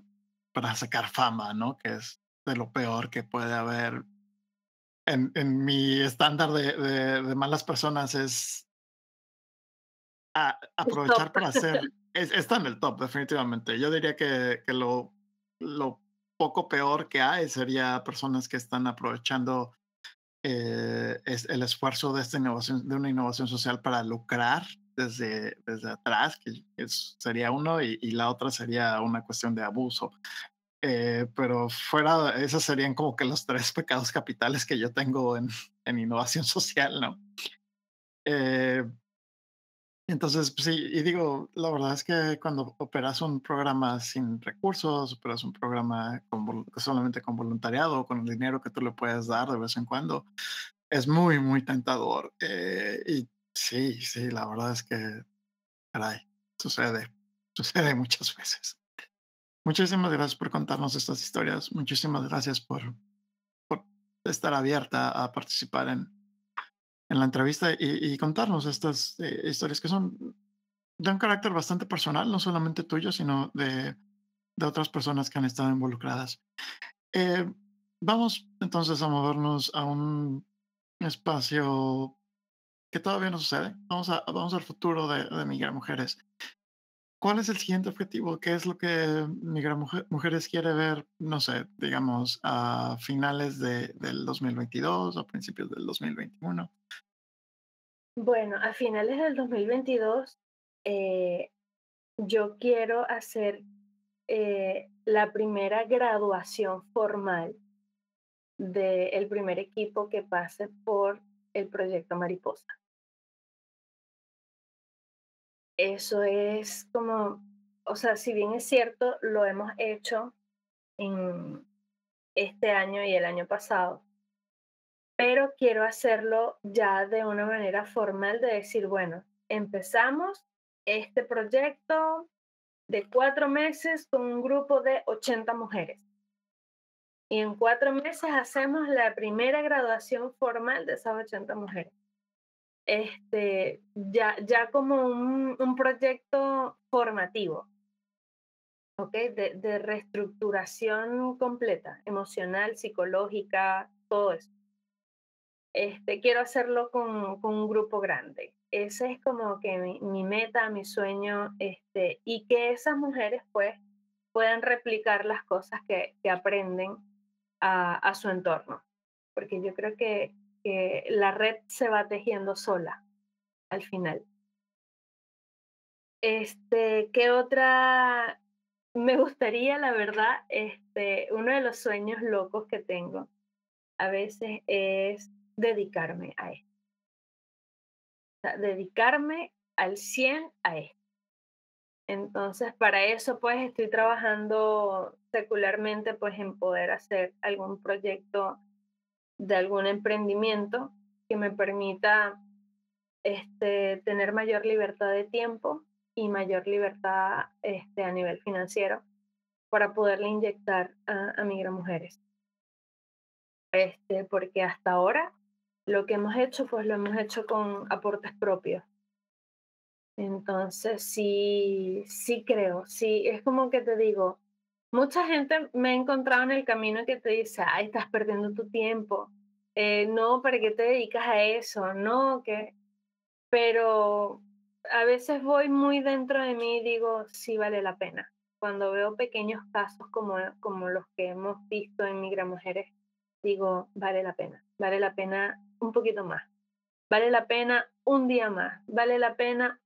Speaker 1: para sacar fama, ¿no? Que es de lo peor que puede haber. En, en mi estándar de, de, malas personas es aprovechar para hacer, está en el top, definitivamente. Yo diría que, que lo, lo poco peor que hay sería personas que están aprovechando eh, es el esfuerzo de esta innovación, de una innovación social para lucrar desde, desde atrás, que sería uno, y, la otra sería una cuestión de abuso. Eh, pero fuera, esos serían como que los tres pecados capitales que yo tengo en, en innovación social, ¿no? Eh, entonces, pues sí, y digo, la verdad es que cuando operas un programa sin recursos, operas un programa solamente con voluntariado, con el dinero que tú le puedes dar de vez en cuando, es muy, muy tentador. Eh, y sí, sí, la verdad es que, caray, sucede, sucede muchas veces. Muchísimas gracias por contarnos estas historias. Muchísimas gracias por, por estar abierta a participar en, en la entrevista y, contarnos estas eh, historias que son de un carácter bastante personal, no solamente tuyo, sino de, de otras personas que han estado involucradas. Eh, vamos entonces a movernos a un espacio que todavía no sucede. Vamos, a, vamos al futuro de, de Migrar Mujeres. ¿Cuál es el siguiente objetivo? ¿Qué es lo que Migra Mujeres quiere ver, no sé, digamos, a finales de, del 2022 o a principios del 2021?
Speaker 2: Bueno, a finales del 2022 eh, yo quiero hacer eh, la primera graduación formal del primer equipo que pase por el proyecto Mariposa. Eso es como, o sea, si bien es cierto, lo hemos hecho en este año y el año pasado, pero quiero hacerlo ya de una manera formal de decir, bueno, empezamos este proyecto de cuatro meses con un grupo de 80 mujeres. Y en cuatro meses hacemos la primera graduación formal de esas 80 mujeres este, ya, ya como un, un proyecto formativo, ¿ok? De, de, reestructuración completa, emocional, psicológica, todo eso. Este, quiero hacerlo con, con un grupo grande. Ese es como que mi, mi, meta, mi sueño, este, y que esas mujeres pues puedan replicar las cosas que, que aprenden a, a su entorno. Porque yo creo que que la red se va tejiendo sola al final. Este, ¿qué otra? Me gustaría, la verdad, este, uno de los sueños locos que tengo a veces es dedicarme a esto. Dedicarme al 100 a esto. Entonces, para eso, pues, estoy trabajando secularmente, pues, en poder hacer algún proyecto de algún emprendimiento que me permita este, tener mayor libertad de tiempo y mayor libertad este, a nivel financiero para poderle inyectar a, a mujeres. Este, porque hasta ahora lo que hemos hecho, pues lo hemos hecho con aportes propios. Entonces, sí, sí creo, sí, es como que te digo, Mucha gente me ha encontrado en el camino que te dice, ay, estás perdiendo tu tiempo, eh, no, ¿para qué te dedicas a eso? No, que... Pero a veces voy muy dentro de mí y digo, sí vale la pena. Cuando veo pequeños casos como, como los que hemos visto en Migra Mujeres, digo, vale la pena, vale la pena un poquito más, vale la pena un día más, vale la pena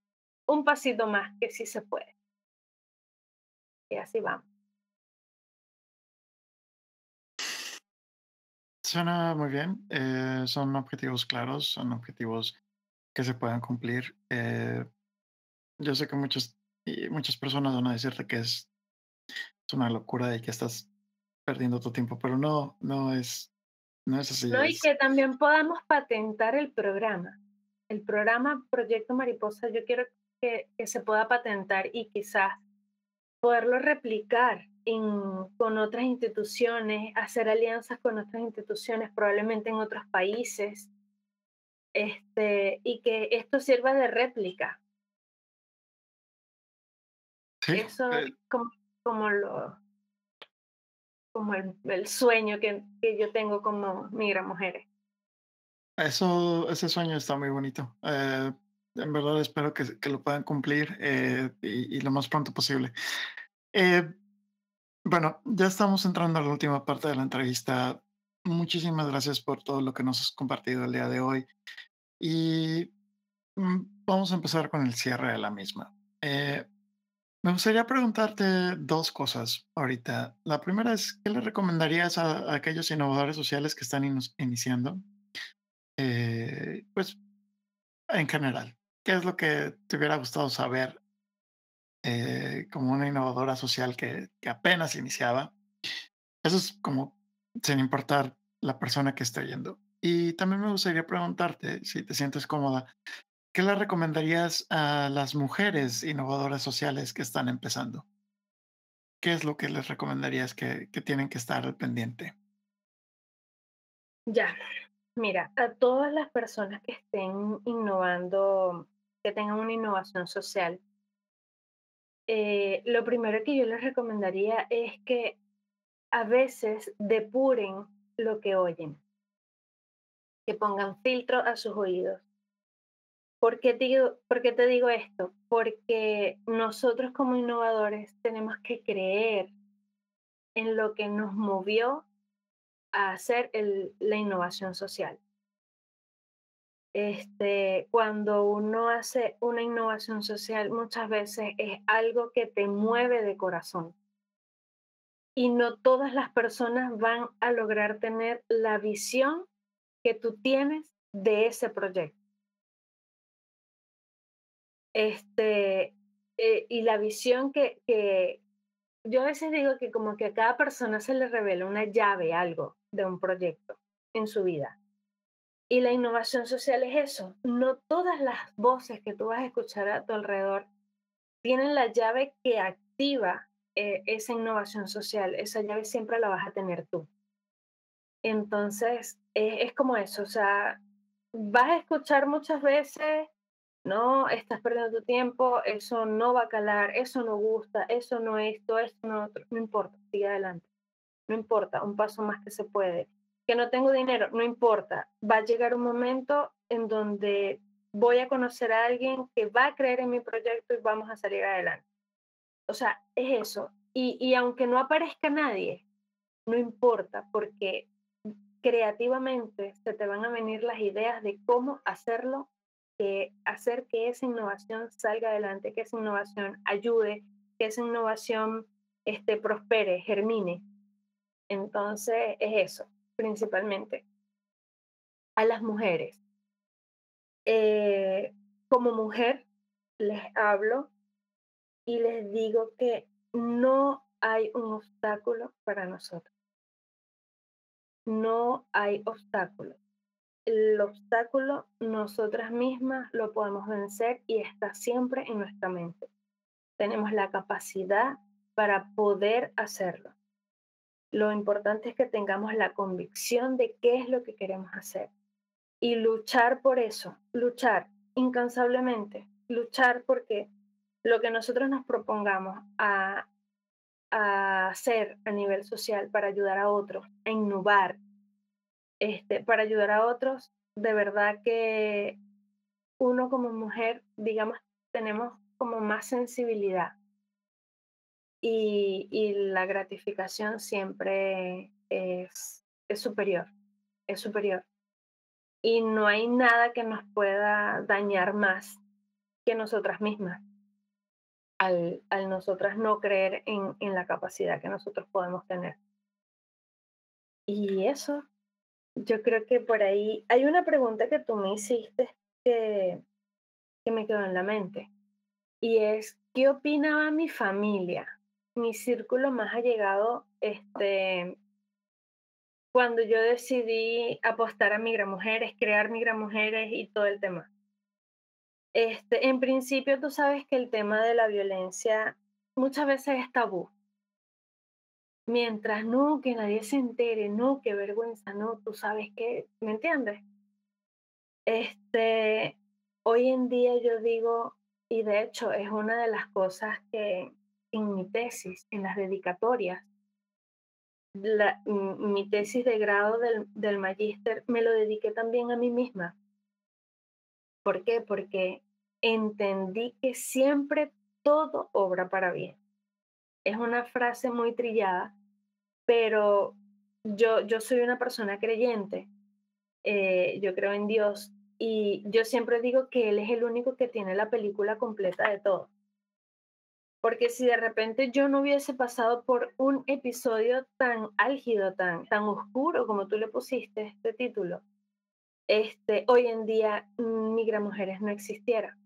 Speaker 2: un pasito más, que sí se puede. Y así vamos.
Speaker 1: Suena muy bien. Eh, son objetivos claros, son objetivos que se puedan cumplir. Eh, yo sé que muchas, muchas personas van a decirte que es, es una locura y que estás perdiendo tu tiempo, pero no, no es, no.
Speaker 2: No, y que también podamos patentar el programa. El programa Proyecto Mariposa, yo quiero que, que se pueda patentar y quizás poderlo replicar con otras instituciones, hacer alianzas con otras instituciones, probablemente en otros países, este, y que esto sirva de réplica. Eso eh como, como, lo, como el, sueño que, que, yo tengo como migra mujeres.
Speaker 1: Eso, ese sueño está muy bonito. Eh, en verdad espero que, que lo puedan cumplir eh, y, lo más pronto posible. Eh, bueno, ya estamos entrando a la última parte de la entrevista. Muchísimas gracias por todo lo que nos has compartido el día de hoy. Y mm, vamos a empezar con el cierre de la misma. Me gustaría preguntarte dos cosas ahorita. La primera es, ¿qué le recomendarías a, a aquellos innovadores sociales que están in iniciando? Eh, pues, en general, ¿qué es lo que te hubiera gustado saber eh, como una innovadora social que, que, apenas iniciaba. Eso es como sin importar la persona que esté yendo. Y también me gustaría preguntarte, si te sientes cómoda, ¿qué le recomendarías a las mujeres innovadoras sociales que están empezando? ¿Qué es lo que les recomendarías que, que tienen que estar al pendiente?
Speaker 2: Ya, mira, a todas las personas que estén innovando, que tengan una innovación social, eh, lo primero que yo les recomendaría es que a veces depuren lo que oyen, que pongan filtro a sus oídos. ¿Por qué, digo, ¿Por qué te digo esto? Porque nosotros como innovadores tenemos que creer en lo que nos movió a hacer la innovación social. Este, cuando uno hace una innovación social, muchas veces es algo que te mueve de corazón. Y no todas las personas van a lograr tener la visión que tú tienes de ese proyecto. Este, eh, y la visión que, yo a veces digo que como que a cada persona se le revela una llave, algo de un proyecto en su vida. Y la innovación social es eso. No todas las voces que tú vas a escuchar a tu alrededor tienen la llave que activa eh, esa innovación social. Esa llave siempre la vas a tener tú. Entonces, es como eso. O sea, vas a escuchar muchas veces, no, estás perdiendo tu tiempo, eso no va a calar, eso no gusta, eso no esto, esto no otro. No importa, sigue adelante. No importa, un paso más que se puede que no tengo dinero, no importa, va a llegar un momento en donde voy a conocer a alguien que va a creer en mi proyecto y vamos a salir adelante. O sea, es eso. Y, y aunque no aparezca nadie, no importa, porque creativamente se te van a venir las ideas de cómo hacerlo, hacer que esa innovación salga adelante, que esa innovación ayude, que esa innovación este, prospere, germine. Entonces, es eso principalmente a las mujeres. Eh, como mujer les hablo y les digo que no hay un obstáculo para nosotros. No hay obstáculo. El obstáculo nosotras mismas lo podemos vencer y está siempre en nuestra mente. Tenemos la capacidad para poder hacerlo. Lo importante es que tengamos la convicción de qué es lo que queremos hacer y luchar por eso, luchar incansablemente, luchar porque lo que nosotros nos propongamos a, hacer a nivel social para ayudar a otros, a innovar, este, para ayudar a otros, de verdad que uno como mujer, digamos, tenemos como más sensibilidad y, la gratificación siempre es, es superior, es superior. Y no hay nada que nos pueda dañar más que nosotras mismas al, al nosotras no creer en, en la capacidad que nosotros podemos tener. Y eso, yo creo que por ahí hay una pregunta que tú me hiciste que, me quedó en la mente. Y es, ¿qué opinaba mi familia mi círculo más allegado, este, cuando yo decidí apostar a Migra Mujeres, crear Migra Mujeres y todo el tema. Este, en principio, tú sabes que el tema de la violencia muchas veces es tabú. Mientras no, que nadie se entere, no, qué vergüenza, no, tú sabes que, ¿me entiendes? Este, hoy en día yo digo, y de hecho es una de las cosas que, en mi tesis, en las dedicatorias, mi tesis de grado del, del magíster, me lo dediqué también a mí misma. ¿Por qué? Porque entendí que siempre todo obra para bien. Es una frase muy trillada, pero yo, yo soy una persona creyente, eh, yo creo en Dios y yo siempre digo que Él es el único que tiene la película completa de todo. Porque si de repente yo no hubiese pasado por un episodio tan álgido, tan, tan oscuro como tú le pusiste este título, este, hoy en día Migra Mujeres no existiera.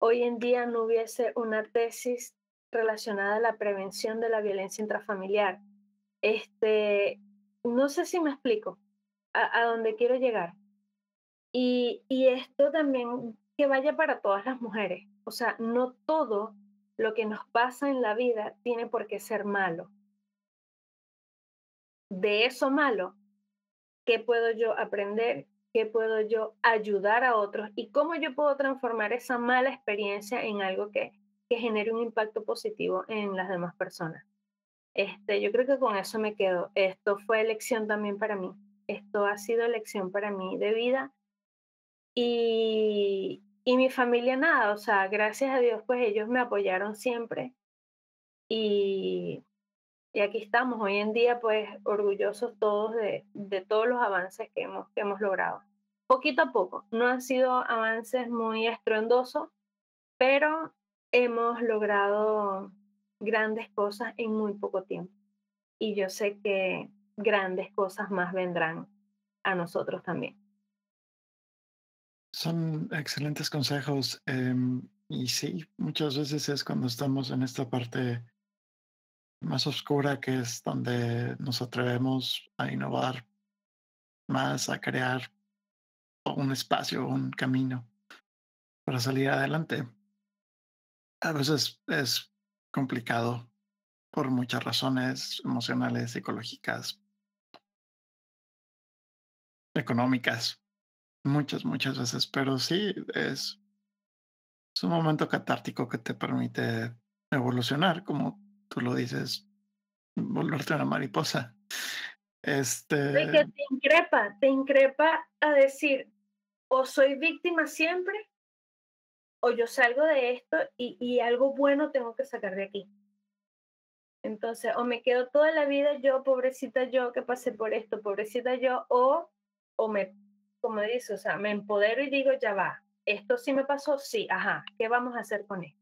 Speaker 2: Hoy en día no hubiese una tesis relacionada a la prevención de la violencia intrafamiliar. Este, no sé si me explico a, a dónde quiero llegar. Y, y esto también que vaya para todas las mujeres. O sea, no todo lo que nos pasa en la vida tiene por qué ser malo. De eso malo, ¿qué puedo yo aprender? ¿Qué puedo yo ayudar a otros? ¿Y cómo yo puedo transformar esa mala experiencia en algo que que genere un impacto positivo en las demás personas. Este, yo creo que con eso me quedo. Esto fue elección también para mí. Esto ha sido elección para mí de vida. Y, y mi familia nada, o sea, gracias a Dios, pues ellos me apoyaron siempre. Y, y aquí estamos, hoy en día, pues orgullosos todos de, de todos los avances que hemos, que hemos logrado. Poquito a poco, no han sido avances muy estruendosos, pero hemos logrado grandes cosas en muy poco tiempo. Y yo sé que grandes cosas más vendrán a nosotros también.
Speaker 1: Son excelentes consejos. Em, y sí, muchas veces es cuando estamos en esta parte más oscura, que es donde nos atrevemos a innovar más, a crear un espacio, un camino para salir adelante. A veces es complicado por muchas razones emocionales, psicológicas, económicas, muchas, muchas veces, pero sí es, es un momento catártico que te permite evolucionar, como tú lo dices, volverte una mariposa. Este...
Speaker 2: que te increpa, te increpa a decir, o soy víctima siempre, o yo salgo de esto y, y algo bueno tengo que sacar de aquí. Entonces, o me quedo toda la vida yo, pobrecita yo, que pasé por esto, pobrecita yo, o, o me, como dice, o sea, me empodero y digo, ya va, esto sí me pasó, sí, ajá, ¿qué vamos a hacer con esto?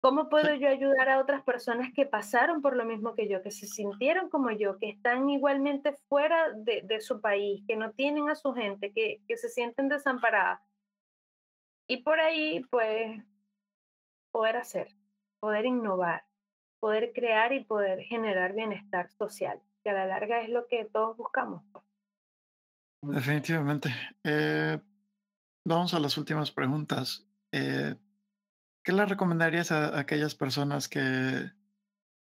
Speaker 2: ¿Cómo puedo yo ayudar a otras personas que pasaron por lo mismo que yo, que se sintieron como yo, que están igualmente fuera de, de su país, que no tienen a su gente, que, que se sienten desamparadas? Y por ahí, pues, poder hacer, poder innovar, poder crear y poder generar bienestar social, que a la larga es lo que todos buscamos. Pues.
Speaker 1: Definitivamente. Eh, vamos a las últimas preguntas. Eh, ¿Qué le recomendarías a, aquellas personas que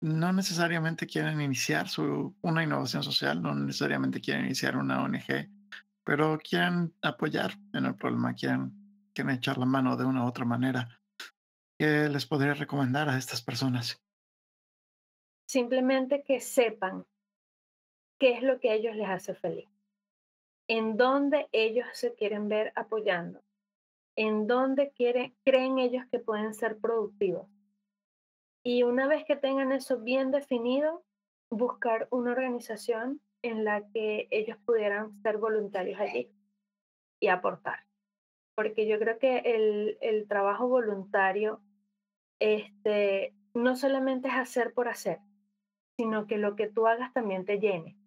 Speaker 1: no necesariamente quieren iniciar su, una innovación social, no necesariamente quieren iniciar una ONG, pero quieren apoyar en el problema, quieren quieren echar la mano de una otra manera, ¿qué les podría recomendar a estas personas?
Speaker 2: Simplemente que sepan qué es lo que a ellos les hace feliz, en dónde ellos se quieren ver apoyando, en dónde quieren, creen ellos que pueden ser productivos. Y una vez que tengan eso bien definido, buscar una organización en la que ellos pudieran ser voluntarios allí y aportar porque yo creo que el, el trabajo voluntario este, no solamente es hacer por hacer, sino que lo que tú hagas también te llene,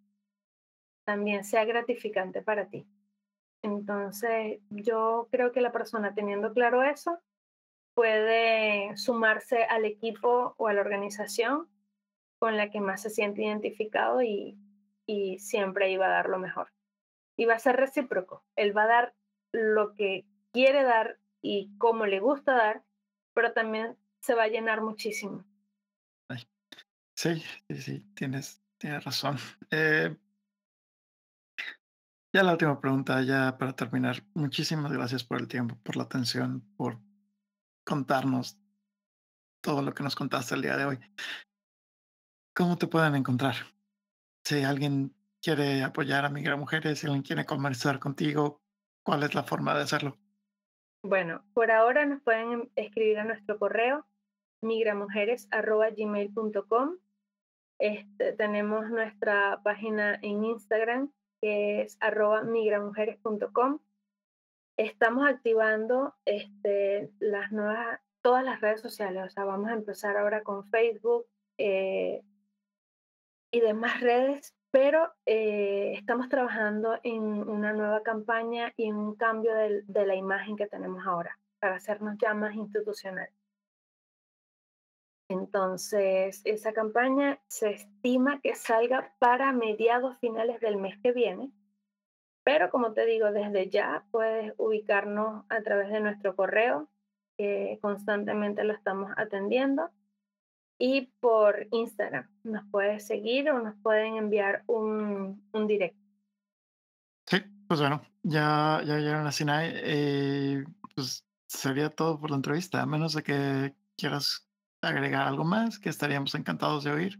Speaker 2: también sea gratificante para ti. Entonces, yo creo que la persona teniendo claro eso puede sumarse al equipo o a la organización con la que más se siente identificado y, y siempre iba a dar lo mejor. Y va a ser recíproco. Él va a dar lo que quiere dar y cómo le gusta dar, pero también se va a llenar muchísimo.
Speaker 1: Sí, sí, sí, tienes, tienes razón. Eh, ya la última pregunta, ya para terminar. Muchísimas gracias por el tiempo, por la atención, por contarnos todo lo que nos contaste el día de hoy. ¿Cómo te pueden encontrar? Si alguien quiere apoyar a Migra Mujeres, si alguien quiere conversar contigo, ¿cuál es la forma de hacerlo?
Speaker 2: Bueno, por ahora nos pueden escribir a nuestro correo migramujeres.gmail.com. Este, tenemos nuestra página en Instagram que es arroba migramujeres.com. Estamos activando este, las nuevas, todas las redes sociales, o sea, vamos a empezar ahora con Facebook eh, y demás redes pero eh, estamos trabajando en una nueva campaña y un cambio de, de, la imagen que tenemos ahora para hacernos ya más institucional. Entonces, esa campaña se estima que salga para mediados finales del mes que viene, pero como te digo, desde ya puedes ubicarnos a través de nuestro correo, que constantemente lo estamos atendiendo y por Instagram. Nos puedes seguir o nos pueden enviar un, un directo.
Speaker 1: Sí, pues bueno, ya, ya llegaron a Sinai. Eh, pues sería todo por la entrevista, a menos de que quieras agregar algo más que estaríamos encantados de oír.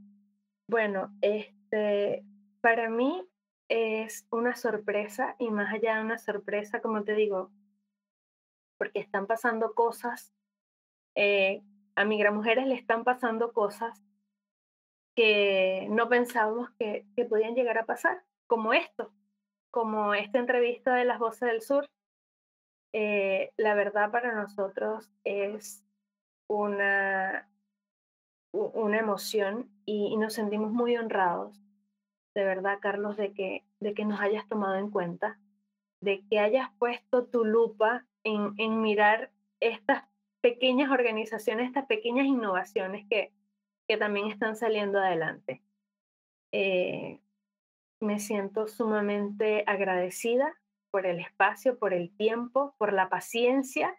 Speaker 2: Bueno, este, para mí es una sorpresa y más allá de una sorpresa, como te digo, porque están pasando cosas, eh, a Mujeres le están pasando cosas que no pensábamos que, que podían llegar a pasar, como esto, como esta entrevista de las voces del sur. Eh, la verdad para nosotros es una, una emoción y, nos sentimos muy honrados, de verdad, Carlos, de que, de que nos hayas tomado en cuenta, de que hayas puesto tu lupa en, en mirar estas pequeñas organizaciones, estas pequeñas innovaciones que, que también están saliendo adelante. Eh, me siento sumamente agradecida por el espacio, por el tiempo, por la paciencia.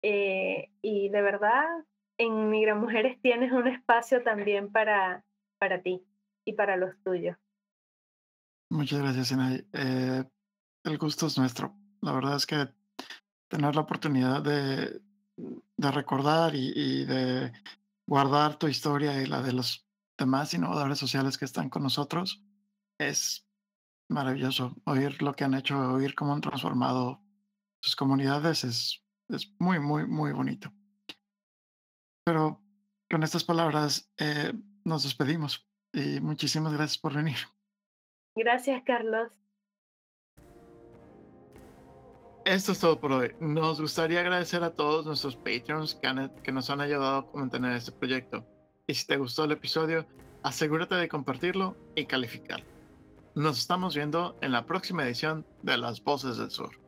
Speaker 2: Eh, y de verdad, en Migra Mujeres tienes un espacio también para, para ti y para los tuyos.
Speaker 1: Muchas gracias, Inay. Eh, el gusto es nuestro. La verdad es que tener la oportunidad de, de recordar y, de guardar tu historia y la de los demás innovadores sociales que están con nosotros es maravilloso. Oír lo que han hecho, oír cómo han transformado sus comunidades es, es muy, muy, muy bonito. Pero con estas palabras eh, nos despedimos y muchísimas gracias por venir.
Speaker 2: Gracias, Carlos.
Speaker 1: Esto es todo por hoy. Nos gustaría agradecer a todos nuestros Patreons que, nos han ayudado a mantener este proyecto. Y si te gustó el episodio, asegúrate de compartirlo y calificarlo. Nos estamos viendo en la próxima edición de Las Voces del Sur.